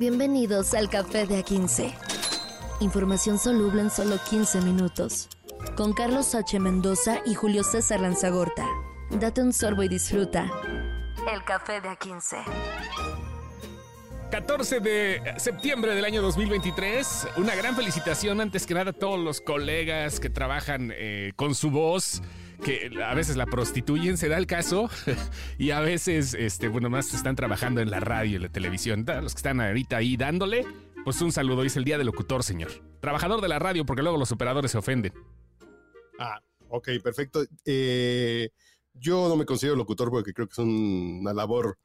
Bienvenidos al Café de A15. Información soluble en solo 15 minutos. Con Carlos H. Mendoza y Julio César Lanzagorta. Date un sorbo y disfruta. El Café de A15. 14 de septiembre del año 2023. Una gran felicitación antes que nada a todos los colegas que trabajan eh, con su voz que a veces la prostituyen, se da el caso, y a veces, este, bueno, más están trabajando en la radio y la televisión. Los que están ahorita ahí dándole, pues un saludo. Es el día del locutor, señor. Trabajador de la radio, porque luego los operadores se ofenden. Ah, ok, perfecto. Eh, yo no me considero locutor porque creo que es una labor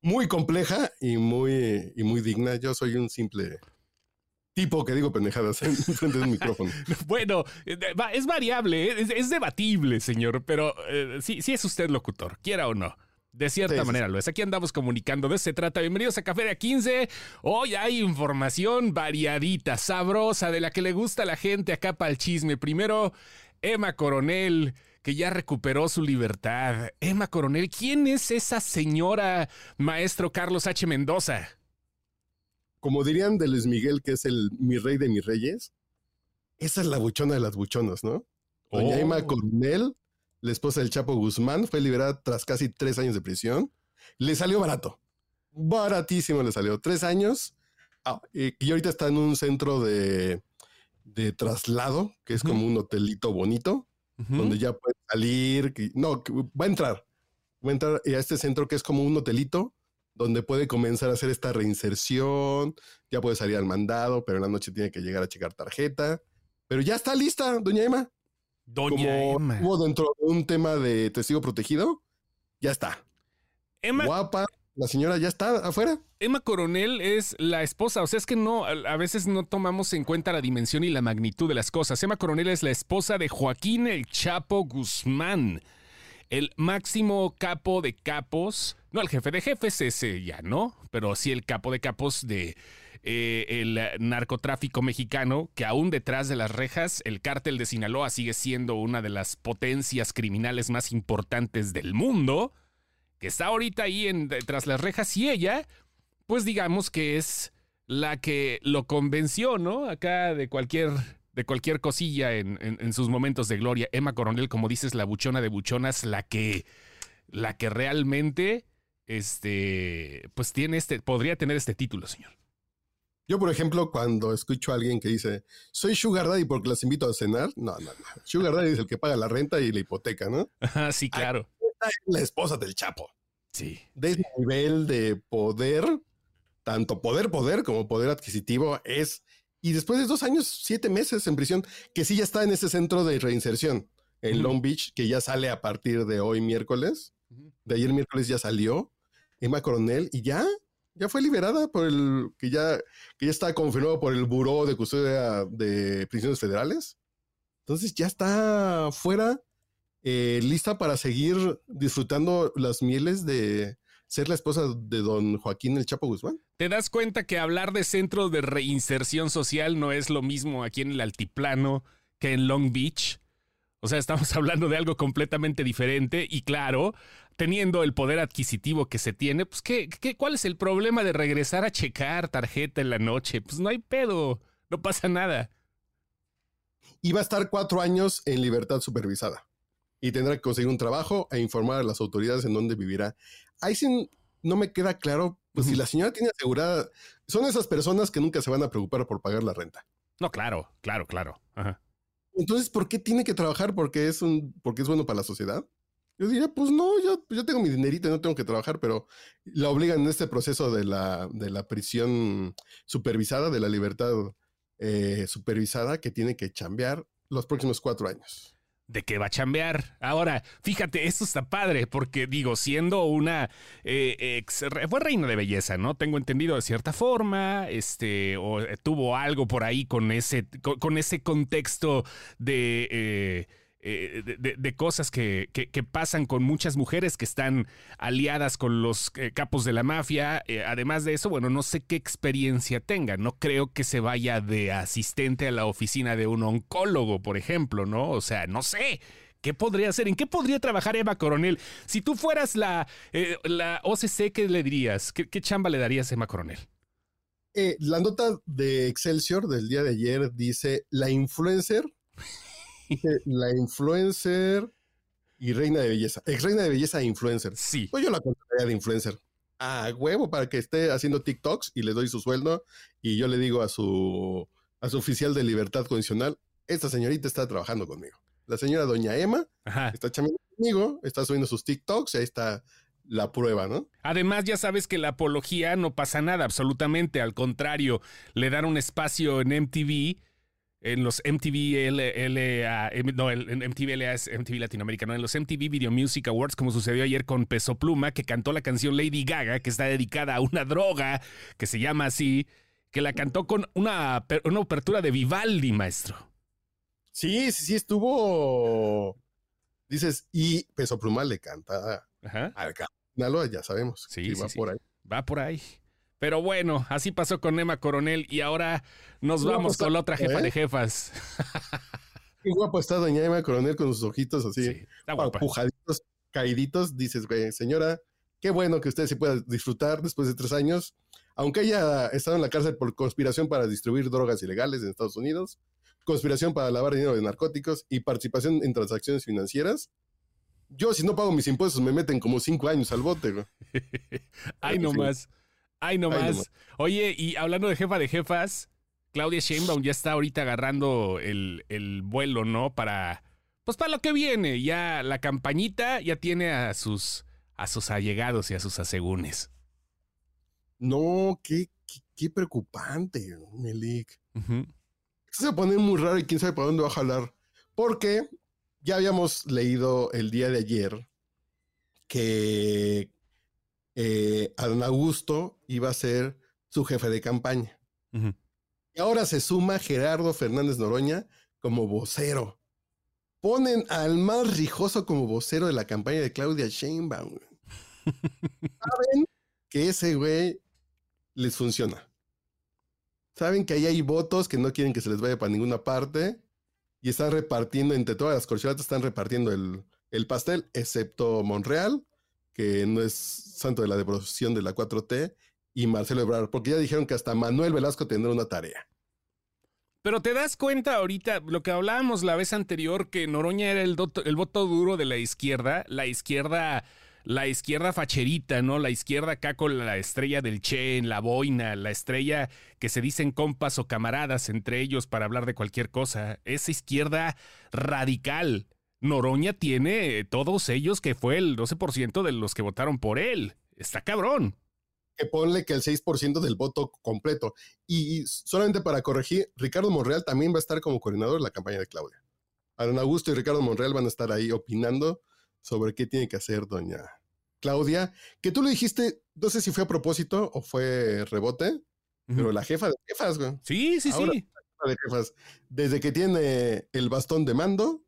muy compleja y muy, y muy digna. Yo soy un simple tipo que digo pendejadas en frente de un micrófono. bueno, eh, es variable, ¿eh? es, debatible, señor, pero eh, sí, sí es usted locutor, quiera o no. De cierta manera lo es. Aquí andamos comunicando. De eso se trata. Bienvenidos a Café de 15. Hoy hay información variadita, sabrosa, de la que le gusta a la gente acá para el chisme. Primero, Emma Coronel, que ya recuperó su libertad. Emma Coronel, ¿quién es esa señora maestro Carlos H. Mendoza? Como dirían de Luis Miguel, que es el mi rey de mis reyes, esa es la buchona de las buchonas, ¿no? Doña oh. Emma Coronel, la esposa del Chapo Guzmán, fue liberada tras casi tres años de prisión. Le salió barato. Baratísimo le salió. Tres años. Ah, y ahorita está en un centro de, de traslado, que es como un hotelito bonito, donde ya puede salir. no, va a entrar. Va a entrar a este centro que es como un hotelito donde puede comenzar a hacer esta reinserción, ya puede salir al mandado, pero en la noche tiene que llegar a checar tarjeta. Pero ya está lista, doña Emma. Doña Emma. Hubo dentro de un tema de testigo protegido, ya está. Emma. Guapa, la señora ya está afuera. Emma Coronel es la esposa, o sea, es que no, a veces no tomamos en cuenta la dimensión y la magnitud de las cosas. Emma Coronel es la esposa de Joaquín el Chapo Guzmán el máximo capo de capos, no el jefe de jefes, ese ya no, pero sí el capo de capos de eh, el narcotráfico mexicano, que aún detrás de las rejas, el cártel de Sinaloa sigue siendo una de las potencias criminales más importantes del mundo, que está ahorita ahí en, tras las rejas y ella, pues digamos que es la que lo convenció, ¿no? Acá de cualquier de cualquier cosilla en, sus momentos de gloria. Emma Coronel, como dices, la buchona de buchonas, la que, la que realmente, este, pues tiene este, podría tener este título, señor. Yo, por ejemplo, cuando escucho a alguien que dice, soy Sugar Daddy porque los invito a cenar, no, no, no. Sugar Daddy es el que paga la renta y la hipoteca, ¿no? sí, claro. la esposa del Chapo. Sí. De ese nivel de poder, tanto poder, poder como poder adquisitivo, es y después de dos años, siete meses en prisión, que sí ya está en ese centro de reinserción en Long Beach, que ya sale a partir de hoy miércoles. De ayer miércoles ya salió Emma Coronel y ya, ya fue liberada por el que ya, que ya está confirmado por el Buró de Custodia de Prisiones Federales. Entonces ya está fuera, eh, lista para seguir disfrutando las mieles de, ser la esposa de don Joaquín el Chapo Guzmán. ¿Te das cuenta que hablar de centro de reinserción social no es lo mismo aquí en el altiplano que en Long Beach? O sea, estamos hablando de algo completamente diferente y claro, teniendo el poder adquisitivo que se tiene, pues ¿qué, qué, cuál es el problema de regresar a checar tarjeta en la noche? Pues no hay pedo, no pasa nada. Y va a estar cuatro años en libertad supervisada y tendrá que conseguir un trabajo e informar a las autoridades en dónde vivirá. Ahí sí no me queda claro, pues si la señora tiene asegurada, son esas personas que nunca se van a preocupar por pagar la renta. No, claro, claro, claro. Entonces, ¿por qué tiene que trabajar? Porque es un, porque es bueno para la sociedad. Yo diría, pues no, yo, yo tengo mi dinerito y no tengo que trabajar, pero la obligan en este proceso de la, de la prisión supervisada, de la libertad eh, supervisada, que tiene que chambear los próximos cuatro años de que va a chambear. Ahora, fíjate, esto está padre, porque digo, siendo una eh, ex, fue reina de belleza, ¿no? Tengo entendido de cierta forma, este, o eh, tuvo algo por ahí con ese, con, ese contexto de. Eh, eh, de, cosas que, pasan con muchas mujeres que están aliadas con los eh, capos de la mafia. Eh, además de eso, bueno, no sé qué experiencia tenga. No creo que se vaya de asistente a la oficina de un oncólogo, por ejemplo, ¿no? O sea, no sé. ¿Qué podría hacer? ¿En qué podría trabajar Eva Coronel? Si tú fueras la, la OCC, ¿qué le dirías? ¿Qué, chamba le darías a Emma Coronel? La nota de Excelsior del día de ayer dice la influencer, la influencer y reina de belleza, ex reina de belleza e influencer. Sí. Pues yo la contrataría de influencer. A huevo para que esté haciendo TikToks y le doy su sueldo y yo le digo a su, a su oficial de libertad condicional, esta señorita está trabajando conmigo. La señora doña Emma está chamando conmigo, está subiendo sus TikToks y ahí está la prueba, ¿no? Además, ya sabes que la apología no pasa nada, absolutamente. Al contrario, le dan un espacio en MTV, en los MTV LA, no, en MTV LA es MTV Latinoamérica, no, en los MTV Video Music Awards, como sucedió ayer con Peso Pluma, que cantó la canción Lady Gaga, que está dedicada a una droga que se llama así, que la cantó con una, una apertura de Vivaldi, maestro. Sí, sí, sí, estuvo. Dices, y Peso Pluma le canta Ajá. al ya sabemos. Sí, va por ahí. Va por ahí. Pero bueno, así pasó con Emma Coronel y ahora nos vamos con la otra jefa de ¿eh? jefas. Qué guapo está doña Emma Coronel con sus ojitos así, pujaditos, caíditos. Dices, güey, señora, qué bueno que usted se pueda disfrutar después de tres años. Aunque haya estado en la cárcel por conspiración para distribuir drogas ilegales en Estados Unidos, conspiración para lavar dinero de narcóticos y participación en transacciones financieras, yo, si no pago mis impuestos, me meten como cinco años al bote, güey. Ay, nomás. Ay, nomás. Oye, y hablando de jefa de jefas, Claudia Sheinbaum ya está ahorita agarrando el, el vuelo, ¿no? Para, pues para lo que viene. Ya la campañita ya tiene a sus, a sus allegados y a sus asegúnes. No, qué, qué, preocupante, Melik. Se va a poner muy raro y quién sabe para dónde va a jalar. Porque ya habíamos leído el día de ayer que eh, Adán Augusto iba a ser su jefe de campaña. Y ahora se suma Gerardo Fernández Noroña como vocero. Ponen al más rijoso como vocero de la campaña de Claudia Sheinbaum. Saben que ese güey les funciona. Saben que ahí hay votos que no quieren que se les vaya para ninguna parte y están repartiendo, entre todas las corcholatas, están repartiendo el, pastel, excepto Monreal, que no es santo de la devoción de la 4T, y Marcelo Ebrard, porque ya dijeron que hasta Manuel Velasco tendrá una tarea. Pero te das cuenta ahorita, lo que hablábamos la vez anterior, que Noroña era el, voto duro de la izquierda, la izquierda la izquierda facherita, ¿no? La izquierda acá con la estrella del Che en la boina, la estrella que se dicen compas o camaradas entre ellos para hablar de cualquier cosa. Esa izquierda radical. Noroña tiene todos ellos que fue el 12% de los que votaron por él. Está cabrón. Que ponle que el 6% del voto completo. Y solamente para corregir, Ricardo Monreal también va a estar como coordinador de la campaña de Claudia. Adán Augusto y Ricardo Monreal van a estar ahí opinando sobre qué tiene que hacer doña Claudia, que tú le dijiste, no sé si fue a propósito o fue rebote, pero la jefa de jefas, güey. Sí, sí, sí. La jefa de jefas. Desde que tiene el bastón de mando,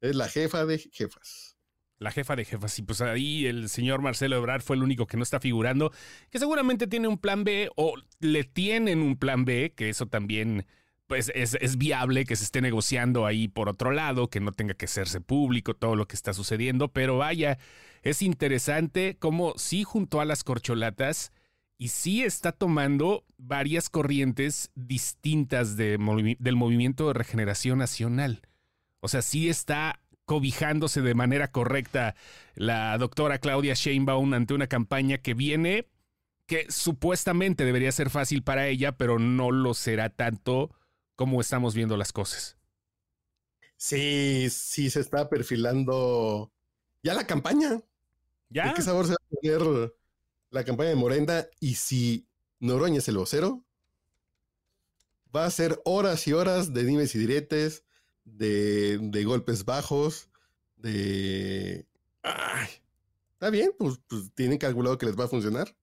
es la jefa de jefas. La jefa de jefas. Y pues ahí el señor Marcelo Ebrard fue el único que no está figurando, que seguramente tiene un plan B o le tienen un plan B, que eso también pues es, viable que se esté negociando ahí por otro lado, que no tenga que hacerse público todo lo que está sucediendo, pero vaya, es interesante cómo sí junto a las corcholatas y sí está tomando varias corrientes distintas del movimiento de regeneración nacional. O sea, sí está cobijándose de manera correcta la doctora Claudia Sheinbaum ante una campaña que viene que supuestamente debería ser fácil para ella, pero no lo será tanto cómo estamos viendo las cosas. Sí, sí, se está perfilando ya la campaña. ¿Ya? qué sabor se va a poner la campaña de Morenda? Y si Noroña es el vocero, va a ser horas y horas de dimes y diretes, de, de golpes bajos, de... Está bien, pues, pues tienen calculado que les va a funcionar.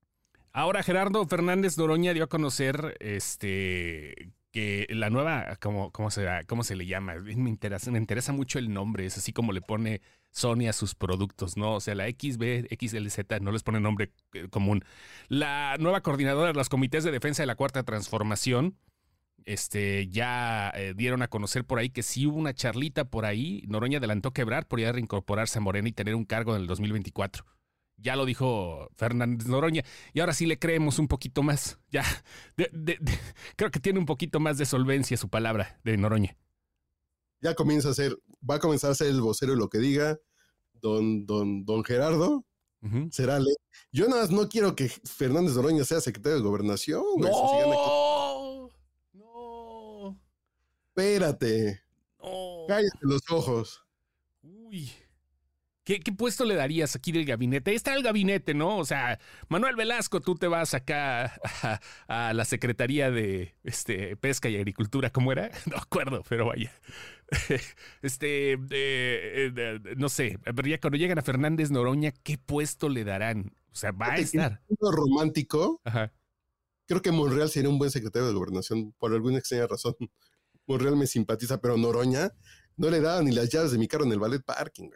Ahora Gerardo Fernández Noroña dio a conocer este que la nueva, ¿cómo, cómo, se, cómo se le llama? Me interesa, me interesa mucho el nombre, es así como le pone Sony a sus productos, ¿no? O sea, la XB, XLZ, no les pone nombre eh, común. La nueva coordinadora de los comités de defensa de la Cuarta Transformación, este, ya eh, dieron a conocer por ahí que sí hubo una charlita por ahí. Noroña adelantó quebrar por ya reincorporarse a Morena y tener un cargo en el 2024. Ya lo dijo Fernández Noroña. Y ahora sí le creemos un poquito más. Ya, creo que tiene un poquito más de solvencia su palabra de Noroña. Ya comienza a ser, va a comenzar a ser el vocero de lo que diga don, don, don Gerardo. Será ley. Yo nada más no quiero que Fernández Noroña sea secretario de gobernación. No, no. Espérate. Cállate los ojos. Uy. ¿Qué, puesto le darías aquí del gabinete? Ahí está el gabinete, ¿no? O sea, Manuel Velasco, tú te vas acá a, la Secretaría de este, Pesca y Agricultura, ¿cómo era? No acuerdo, pero vaya. Este, no sé, pero ya cuando llegan a Fernández Noroña, ¿qué puesto le darán? O sea, va a estar. romántico. Ajá. Creo que Monreal sería un buen secretario de gobernación por alguna extraña razón. Monreal me simpatiza, pero Noroña no le da ni las llaves de mi carro en el ballet parking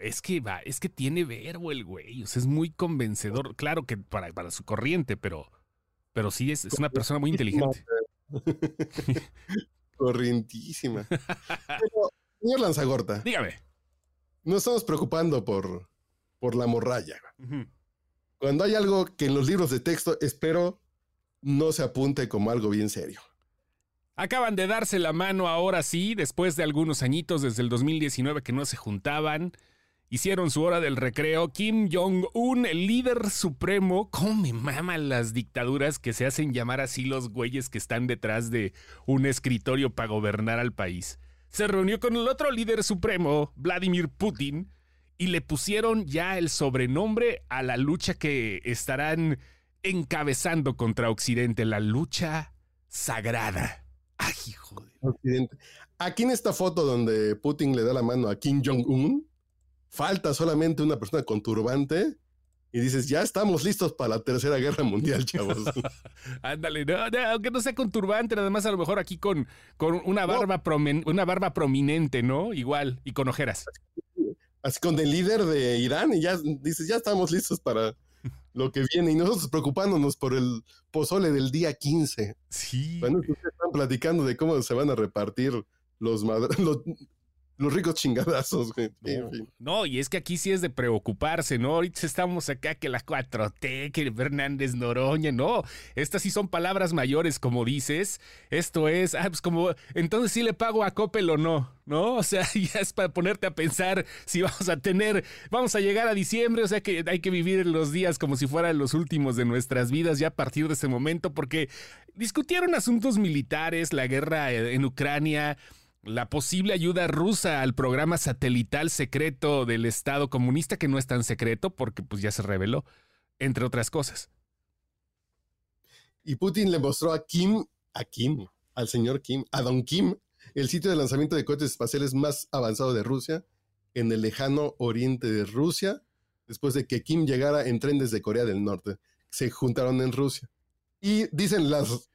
es que va, es que tiene verbo el güey, o sea, es muy convencedor. Claro que para, para su corriente, pero, pero sí es, es una persona muy inteligente. Corrientísima. señor Lanzagorta. Dígame. No estamos preocupando por, por la morralla. Cuando hay algo que en los libros de texto espero no se apunte como algo bien serio. Acaban de darse la mano ahora sí, después de algunos añitos desde el 2019 que no se juntaban. Hicieron su hora del recreo. Kim Jong-un, el líder supremo. ¿Cómo me maman las dictaduras que se hacen llamar así los güeyes que están detrás de un escritorio para gobernar al país? Se reunió con el otro líder supremo, Vladimir Putin, y le pusieron ya el sobrenombre a la lucha que estarán encabezando contra Occidente, la lucha sagrada. Ay, hijo de... Aquí en esta foto donde Putin le da la mano a Kim Jong-un, falta solamente una persona con turbante y dices, ya estamos listos para la tercera guerra mundial, chavos. Ándale, no, aunque no sea con turbante, nada más a lo mejor aquí con, con una, barba una barba prominente, ¿no? Igual, y con ojeras. Así con el líder de Irán y ya dices, ya estamos listos para lo que viene y nosotros preocupándonos por el pozole del día 15. Sí. Bueno, ustedes están platicando de cómo se van a repartir los, los, los ricos chingadazos, No, y es que aquí sí es de preocuparse, ¿no? Ahorita estamos acá que la 4T, que Fernández Noroña, no. Estas sí son palabras mayores, como dices. Esto es, ah, pues como, entonces sí le pago a Coppel o no, ¿no? O sea, ya es para ponerte a pensar si vamos a tener, vamos a llegar a diciembre, o sea que hay que vivir los días como si fueran los últimos de nuestras vidas ya a partir de ese momento, porque discutieron asuntos militares, la guerra en Ucrania la posible ayuda rusa al programa satelital secreto del Estado comunista, que no es tan secreto porque pues ya se reveló, entre otras cosas. Y Putin le mostró a Kim, a Kim, al señor Kim, a Don Kim, el sitio de lanzamiento de cohetes espaciales más avanzado de Rusia, en el lejano oriente de Rusia, después de que Kim llegara en tren desde Corea del Norte. Se juntaron en Rusia. Y dicen las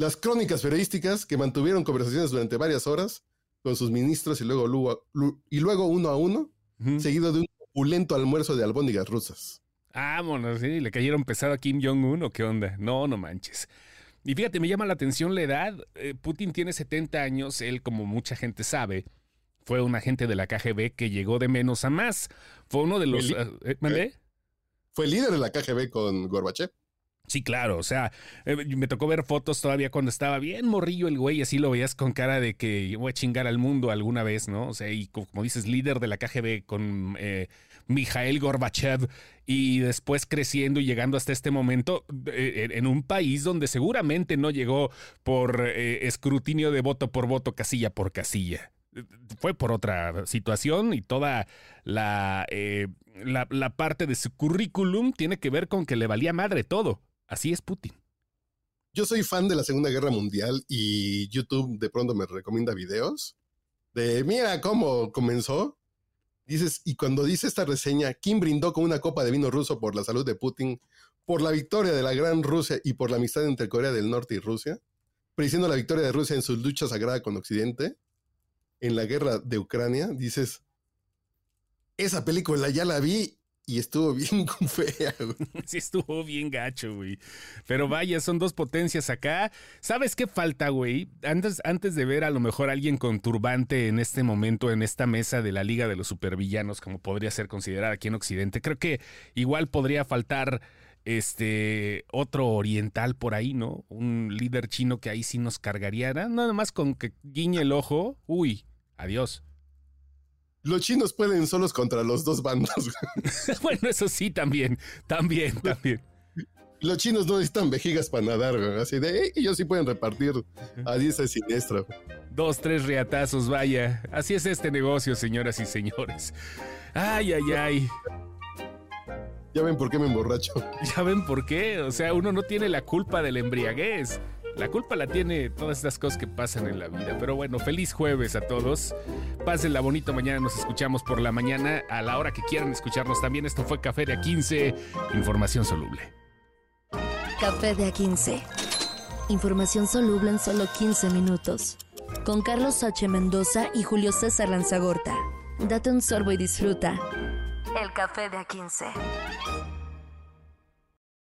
las crónicas periodísticas que mantuvieron conversaciones durante varias horas con sus ministros y luego, y luego uno a uno, seguido de un opulento almuerzo de albóndigas rusas. Vámonos, ¿sí? ¿Le cayeron pesado a Kim Jong-un o qué onda? No, no manches. Y fíjate, me llama la atención la edad. Eh, Putin tiene 70 años, él, como mucha gente sabe, fue un agente de la KGB que llegó de menos a más. Fue uno de los... Eh, eh, fue líder de la KGB con Gorbachev. Sí, claro, o sea, eh, me tocó ver fotos todavía cuando estaba bien morrillo el güey, así lo veías con cara de que voy a chingar al mundo alguna vez, ¿no? O sea, y como dices, líder de la KGB con eh, Mikhail Gorbachev y después creciendo y llegando hasta este momento eh, en un país donde seguramente no llegó por escrutinio de voto por voto, casilla por casilla. Fue por otra situación y toda la, la parte de su currículum tiene que ver con que le valía madre todo. Así es Putin. Yo soy fan de la Segunda Guerra Mundial y YouTube de pronto me recomienda videos de mira cómo comenzó. Dices, y cuando dice esta reseña, Kim brindó con una copa de vino ruso por la salud de Putin, por la victoria de la gran Rusia y por la amistad entre Corea del Norte y Rusia, prediciendo la victoria de Rusia en su lucha sagrada con Occidente, en la guerra de Ucrania, dices, esa película ya la vi y estuvo bien fea, güey. Sí, estuvo bien gacho, güey. Pero vaya, son dos potencias acá. ¿Sabes qué falta, güey? Antes, antes de ver a lo mejor a alguien con turbante en este momento, en esta mesa de la Liga de los Supervillanos, como podría ser considerada aquí en Occidente, creo que igual podría faltar este otro oriental por ahí, ¿no? Un líder chino que ahí sí nos cargaría. Nada más con que guiñe el ojo. Uy, adiós. Los chinos pueden solos contra los dos bandos. bueno, eso sí, también, también, también. Los chinos no necesitan vejigas para nadar, así de ellos sí pueden repartir a diestra y siniestra. Dos, tres riatazos, vaya. Así es este negocio, señoras y señores. Ay, ay, ay. Ya ven por qué me emborracho. Ya ven por qué. O sea, uno no tiene la culpa de la embriaguez. La culpa la tiene todas estas cosas que pasan en la vida. Pero bueno, feliz jueves a todos. Pásenla bonito. Mañana nos escuchamos por la mañana a la hora que quieran escucharnos también. Esto fue Café de A15, información soluble. Café de A15. Información soluble en solo 15 minutos. Con Carlos H. Mendoza y Julio César Lanzagorta. Date un sorbo y disfruta. El café de A15.